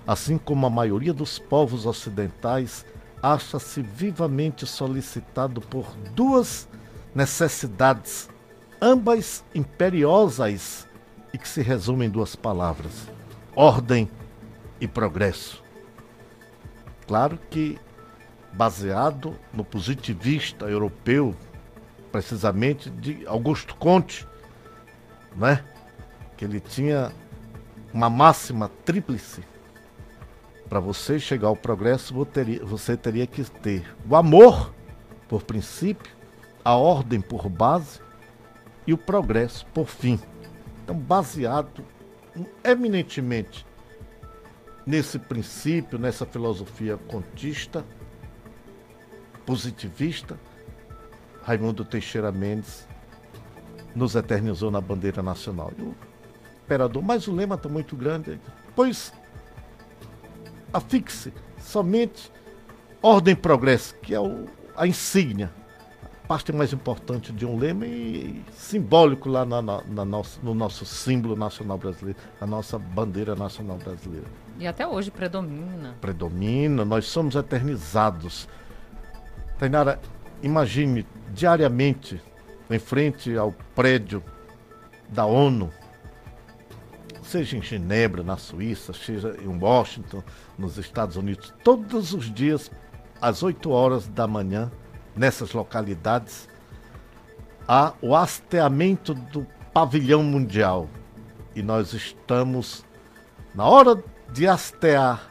assim como a maioria dos povos ocidentais, acha-se vivamente solicitado por duas necessidades, ambas imperiosas e que se resumem em duas palavras: ordem e progresso. Claro que baseado no positivista europeu, precisamente de Augusto Conte, né? Que ele tinha uma máxima tríplice para você chegar ao progresso, você teria que ter o amor por princípio, a ordem por base e o progresso por fim. Então, baseado eminentemente nesse princípio, nessa filosofia contista, positivista, Raimundo Teixeira Mendes nos eternizou na bandeira nacional. E o imperador, mas o lema está muito grande, pois afixe somente ordem progresso, que é o, a insígnia, parte mais importante de um lema e simbólico lá na, na, na nosso, no nosso símbolo nacional brasileiro, a nossa bandeira nacional brasileira. E até hoje predomina. Predomina, nós somos eternizados. Tainara, imagine diariamente em frente ao prédio da ONU, seja em Genebra, na Suíça, seja em Washington, nos Estados Unidos, todos os dias, às 8 horas da manhã, nessas localidades, há o hasteamento do pavilhão mundial. E nós estamos, na hora de hastear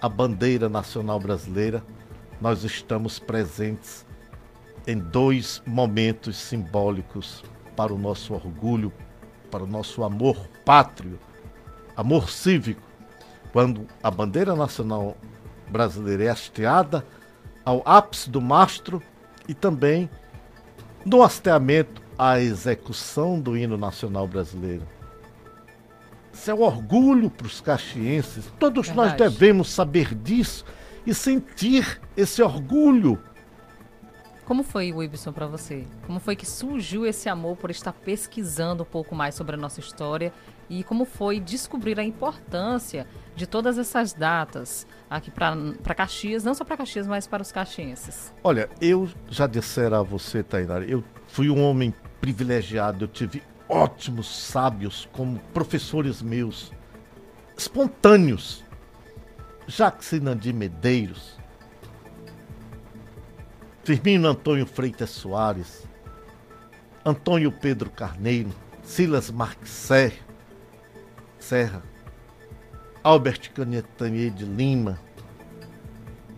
a bandeira nacional brasileira, nós estamos presentes em dois momentos simbólicos para o nosso orgulho, para o nosso amor pátrio, amor cívico, quando a bandeira nacional brasileira é hasteada ao ápice do mastro e também no hasteamento à execução do hino nacional brasileiro. Isso é um orgulho para os caxienses. Todos Verdade. nós devemos saber disso e sentir esse orgulho como foi, Wibson, para você? Como foi que surgiu esse amor por estar pesquisando um pouco mais sobre a nossa história e como foi descobrir a importância de todas essas datas aqui para Caxias, não só para Caxias, mas para os caxienses? Olha, eu já dissera a você, Tainara, eu fui um homem privilegiado, eu tive ótimos sábios como professores meus, espontâneos. Jacques Sinandi Medeiros, Firmino Antônio Freitas Soares, Antônio Pedro Carneiro, Silas Marques Serra, Albert Canetanier de Lima,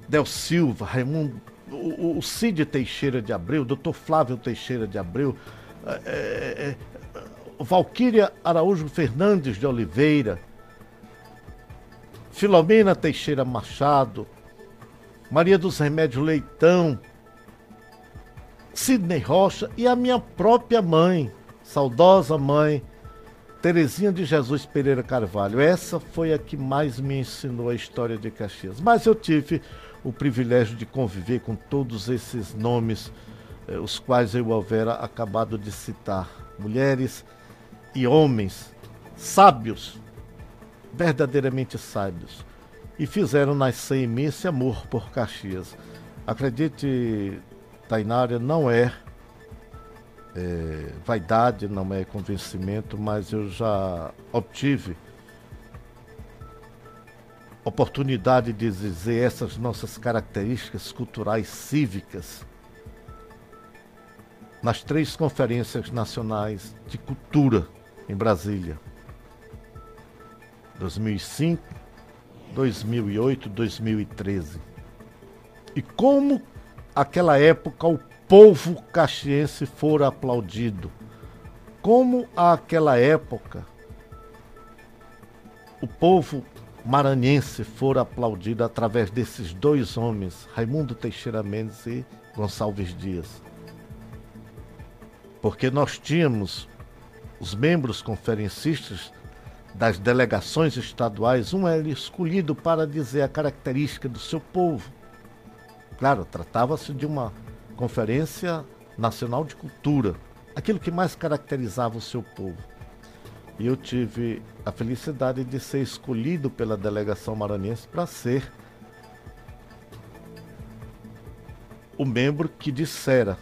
Del Silva, Raimundo, o, o Cid Teixeira de Abreu, Dr. Flávio Teixeira de Abreu, é, é, é, Valquíria Araújo Fernandes de Oliveira, Filomena Teixeira Machado, Maria dos Remédios Leitão, Sidney Rocha e a minha própria mãe, saudosa mãe, Terezinha de Jesus Pereira Carvalho. Essa foi a que mais me ensinou a história de Caxias. Mas eu tive o privilégio de conviver com todos esses nomes, eh, os quais eu houvera acabado de citar. Mulheres e homens sábios, verdadeiramente sábios, e fizeram nascer esse amor por Caxias. Acredite, Tainara não é, é, vaidade, não é convencimento, mas eu já obtive oportunidade de dizer essas nossas características culturais cívicas nas três conferências nacionais de cultura em Brasília. 2005, 2008, 2013. E como aquela época o povo caxiense fora aplaudido. Como aquela época o povo maranhense fora aplaudido através desses dois homens, Raimundo Teixeira Mendes e Gonçalves Dias. Porque nós tínhamos os membros conferencistas das delegações estaduais, um era escolhido para dizer a característica do seu povo Claro, tratava-se de uma conferência nacional de cultura, aquilo que mais caracterizava o seu povo. E eu tive a felicidade de ser escolhido pela delegação maranhense para ser o membro que dissera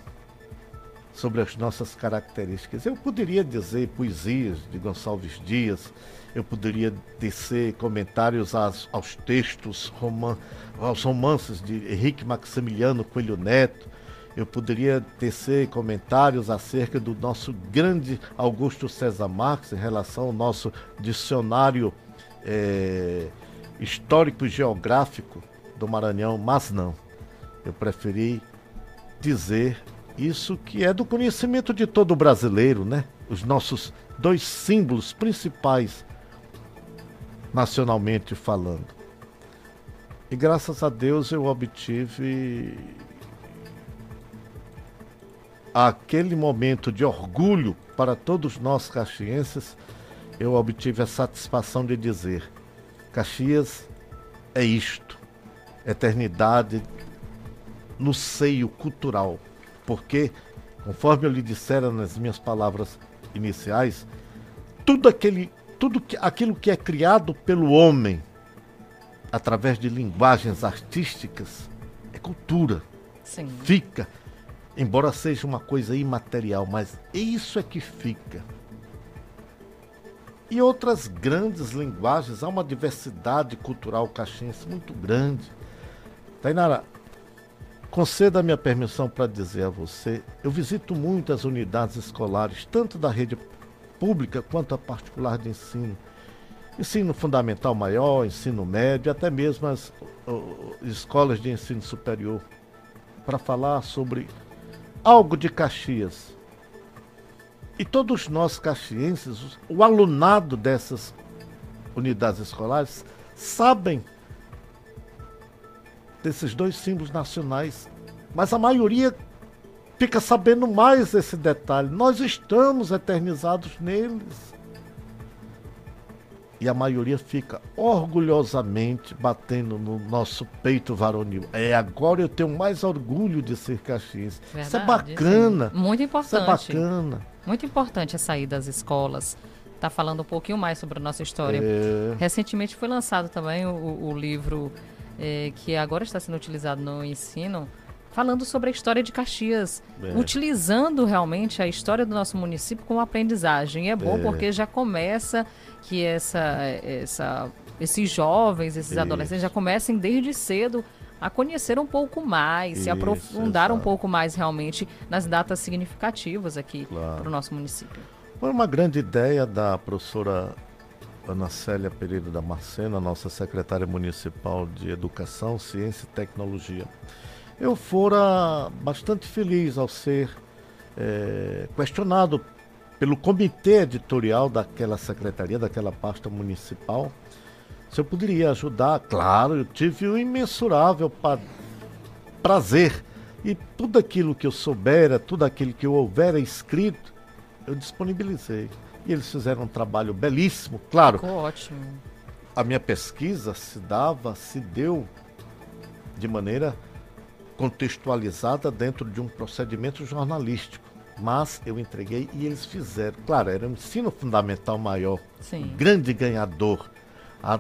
sobre as nossas características. Eu poderia dizer poesias de Gonçalves Dias, eu poderia tecer comentários aos, aos textos, roman, aos romances de Henrique Maximiliano Coelho Neto, eu poderia tecer comentários acerca do nosso grande Augusto César Marques em relação ao nosso dicionário é, histórico geográfico do Maranhão, mas não. Eu preferi dizer isso que é do conhecimento de todo brasileiro, né? Os nossos dois símbolos principais nacionalmente falando. E graças a Deus eu obtive aquele momento de orgulho para todos nós caxienses, eu obtive a satisfação de dizer: Caxias é isto, eternidade no seio cultural, porque, conforme eu lhe dissera nas minhas palavras iniciais, tudo aquele, tudo que, aquilo que é criado pelo homem através de linguagens artísticas é cultura. Sim. Fica, embora seja uma coisa imaterial, mas isso é que fica. E outras grandes linguagens, há uma diversidade cultural caxiense muito grande. Tainara, conceda-me a permissão para dizer a você, eu visito muitas unidades escolares, tanto da rede pública quanto a particular de ensino. Ensino fundamental maior, ensino médio, até mesmo as uh, escolas de ensino superior, para falar sobre algo de Caxias. E todos nós caxienses, o alunado dessas unidades escolares, sabem desses dois símbolos nacionais, mas a maioria fica sabendo mais esse detalhe. Nós estamos eternizados neles. E a maioria fica orgulhosamente batendo no nosso peito varonil. É, agora eu tenho mais orgulho de ser caxiense. Isso é bacana. sim. Muito importante. Isso é bacana. Muito importante a sair das escolas. Tá falando um pouquinho mais sobre a nossa história. É. Recentemente foi lançado também o, o livro eh, que agora está sendo utilizado no ensino, falando sobre a história de Caxias, É. utilizando realmente a história do nosso município como aprendizagem. E é bom É. porque já começa que essa, essa, esses jovens, esses Isso. adolescentes já comecem desde cedo a conhecer um pouco mais, se Isso, aprofundar um pouco mais realmente nas datas significativas aqui Claro. para o nosso município. Foi uma grande ideia da professora Ana Célia Pereira da Marcena, nossa secretária municipal de Educação, Ciência e Tecnologia. Eu fora bastante feliz ao ser eh, questionado pelo comitê editorial daquela secretaria, daquela pasta municipal, se eu poderia ajudar. Claro, eu tive um imensurável pa- prazer e tudo aquilo que eu soubera, tudo aquilo que eu houvera escrito, eu disponibilizei. E eles fizeram um trabalho belíssimo, claro. Ficou ótimo. A minha pesquisa se dava, se deu de maneira contextualizada dentro de um procedimento jornalístico. Mas eu entreguei e eles fizeram. Claro, era um ensino fundamental maior, Sim. grande ganhador. A-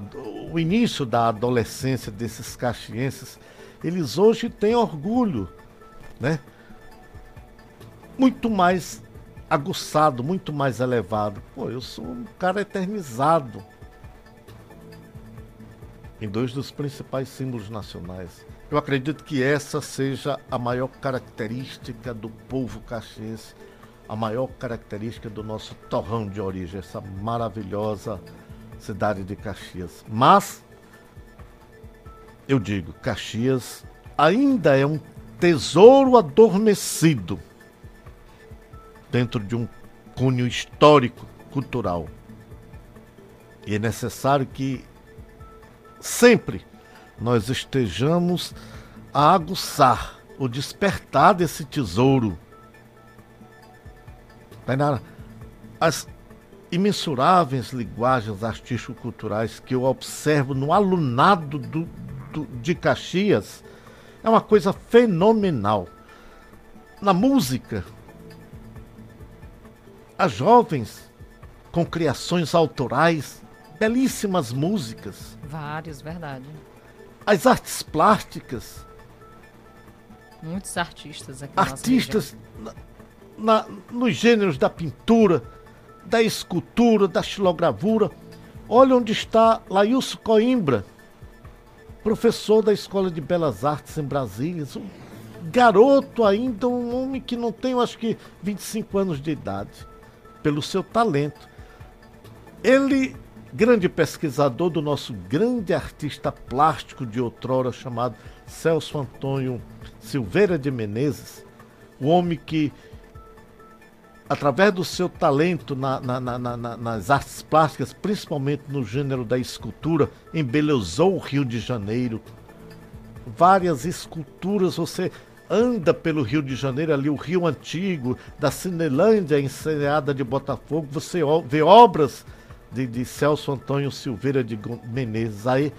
o início da adolescência desses caxienses, eles hoje têm orgulho, né? Muito mais aguçado, muito mais elevado. Pô, eu sou um cara eternizado em dois dos principais símbolos nacionais. Eu acredito que essa seja a maior característica do povo caxiense, a maior característica do nosso torrão de origem, essa maravilhosa cidade de Caxias. Mas, eu digo, Caxias ainda é um tesouro adormecido dentro de um cunho histórico, cultural. E é necessário que sempre nós estejamos a aguçar o despertar desse tesouro. Tainara, as imensuráveis linguagens artístico-culturais que eu observo no alunado do, do- de Caxias é uma coisa fenomenal. Na música, as jovens com criações autorais, belíssimas músicas, Vários, verdade. As artes plásticas, Muitos artistas aqui artistas na- na- nos gêneros da pintura, da escultura, da xilogravura. Olha onde está Laílson Coimbra, professor da Escola de Belas Artes em Brasília. Um garoto ainda, um homem que não tem, eu acho que, 25 anos de idade, pelo seu talento. Ele, grande pesquisador do nosso grande artista plástico de outrora, chamado Celso Antônio Silveira de Menezes, o homem que através do seu talento na, na, na, na, nas artes plásticas, principalmente no gênero da escultura, embelezou o Rio de Janeiro. Várias esculturas, você anda pelo Rio de Janeiro, ali o Rio Antigo, da Cinelândia, enseada de Botafogo, você vê obras de, de Celso Antônio Silveira de Menezes. Aí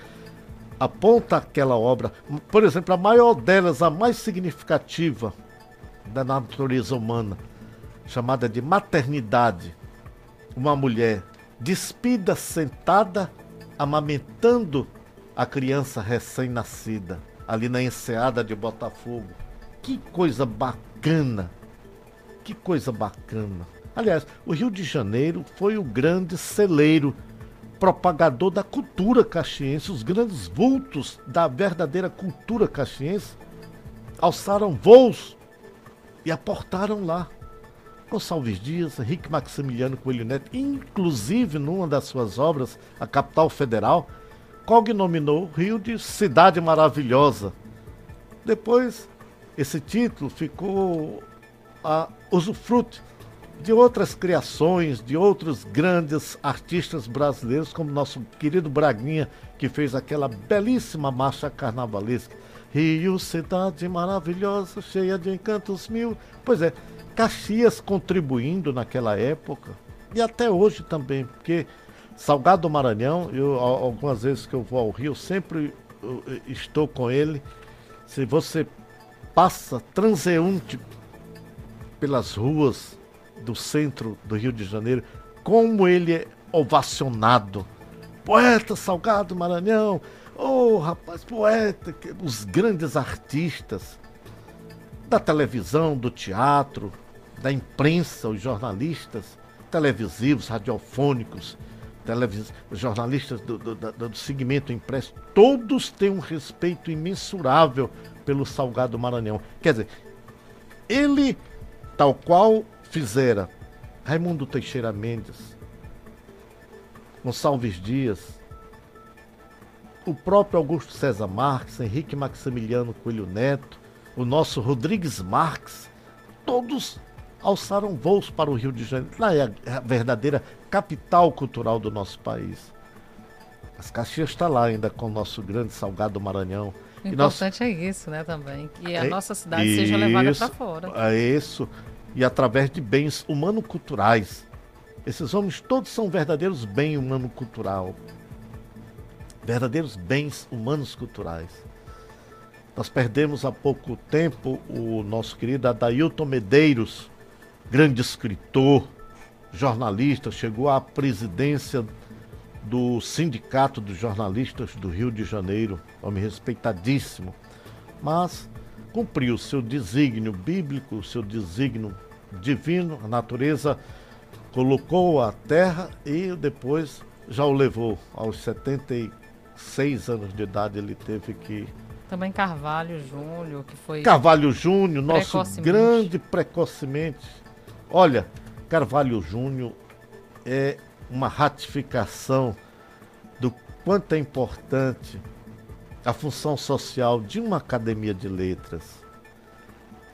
aponta aquela obra, por exemplo, a maior delas, a mais significativa da natureza humana, chamada de maternidade. Uma mulher despida, sentada, amamentando a criança recém-nascida, ali na enseada de Botafogo. Que coisa bacana! Que coisa bacana! Aliás, o Rio de Janeiro foi o grande celeiro propagador da cultura caxiense, os grandes vultos da verdadeira cultura caxiense alçaram voos e aportaram lá. Gonçalves Dias, Henrique Maximiliano Coelho Neto, inclusive numa das suas obras, A Capital Federal, cognominou o Rio de Cidade Maravilhosa. Depois, esse título ficou a usufruto de outras criações, de outros grandes artistas brasileiros, como nosso querido Braguinha, que fez aquela belíssima marcha carnavalesca. Rio, cidade maravilhosa, cheia de encantos mil. Pois é, Caxias contribuindo naquela época e até hoje também, porque Salgado do Maranhão, eu algumas vezes que eu vou ao Rio, sempre estou com ele. Se você passa transeunte pelas ruas do centro do Rio de Janeiro, como ele é ovacionado. Poeta Salgado Maranhão, oh rapaz, poeta, os grandes artistas da televisão, do teatro, da imprensa, os jornalistas televisivos, radiofônicos, televis... jornalistas do, do, do, do segmento impresso, todos têm um respeito imensurável pelo Salgado Maranhão. Quer dizer, ele, tal qual fizera Raimundo Teixeira Mendes, Gonçalves Dias, o próprio Augusto César Marques, Henrique Maximiliano Coelho Neto, o nosso Rodrigues Marques, todos alçaram voos para o Rio de Janeiro. Lá é a verdadeira capital cultural do nosso país. As Caxias está lá ainda com o nosso grande Salgado Maranhão. O importante nós... é isso, né, também. Que a é nossa cidade isso, seja levada para fora. É isso e através de bens humano-culturais. Esses homens todos são verdadeiros bens humano-cultural, verdadeiros bens humanos culturais. Nós perdemos há pouco tempo o nosso querido Adailton Medeiros, grande escritor, jornalista, chegou à presidência do Sindicato dos Jornalistas do Rio de Janeiro, homem respeitadíssimo, mas cumpriu seu desígnio bíblico, seu desígnio divino, a natureza colocou a terra e depois já o levou. Aos 76 anos de idade ele teve que. Também Carvalho Júnior, que foi. Carvalho Júnior, nosso precocemente. grande precocemente. Olha, Carvalho Júnior é uma ratificação do quanto é importante a função social de uma academia de letras.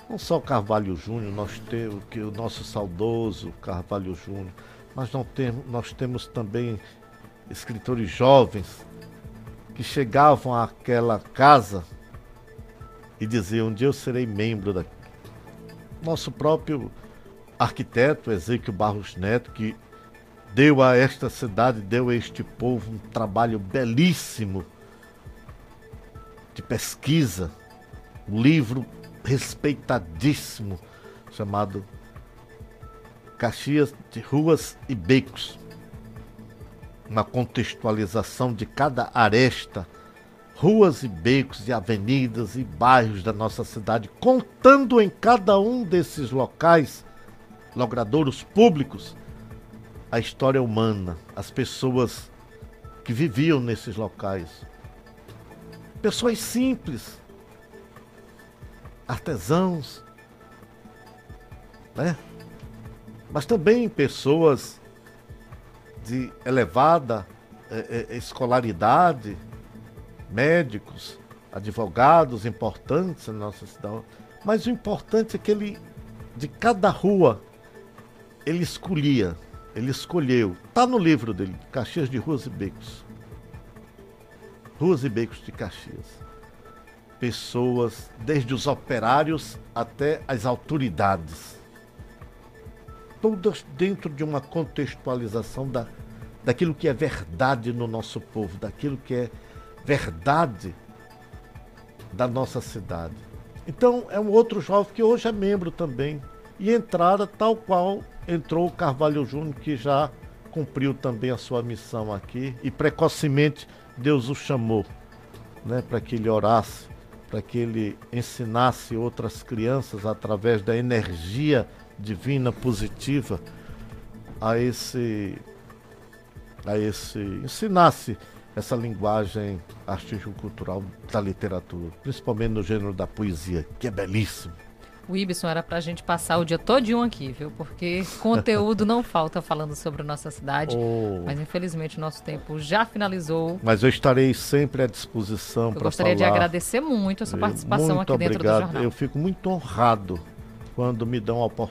Não só o Carvalho Júnior, nós temos que o nosso saudoso Carvalho Júnior, mas não temos, nós temos também escritores jovens que chegavam àquela casa e diziam: um dia eu serei membro da. Nosso próprio arquiteto Ezequiel Barros Neto, que deu a esta cidade, deu a este povo um trabalho belíssimo de pesquisa, um livro respeitadíssimo chamado Caxias de Ruas e Becos. Uma contextualização de cada aresta, ruas e becos e avenidas e bairros da nossa cidade, contando em cada um desses locais, logradouros públicos, a história humana, as pessoas que viviam nesses locais. Pessoas simples, artesãos, né? mas também pessoas de elevada eh, escolaridade, médicos, advogados importantes na nossa cidade. Mas o importante é que ele, de cada rua, ele escolhia, ele escolheu. Tá no livro dele, Caxias de Ruas e Becos. Ruas e Becos de Caxias. Pessoas, desde os operários até as autoridades. Todas dentro de uma contextualização da, daquilo que é verdade no nosso povo, daquilo que é verdade da nossa cidade. Então é um outro jovem que hoje é membro também. E entrara tal qual entrou o Carvalho Júnior, que já cumpriu também a sua missão aqui e precocemente Deus o chamou né, para que ele orasse, para que ele ensinasse outras crianças através da energia divina positiva a esse a esse ensinasse essa linguagem artístico-cultural da literatura, principalmente no gênero da poesia, que é belíssimo. O Ibson era pra gente passar o dia todinho aqui, viu? Porque conteúdo não falta falando sobre nossa cidade. Oh. Mas infelizmente o nosso tempo já finalizou. Mas eu estarei sempre à disposição para falar. Eu gostaria de agradecer muito a sua participação muito aqui dentro obrigado. do jornal. Eu fico muito honrado quando me dão a oportunidade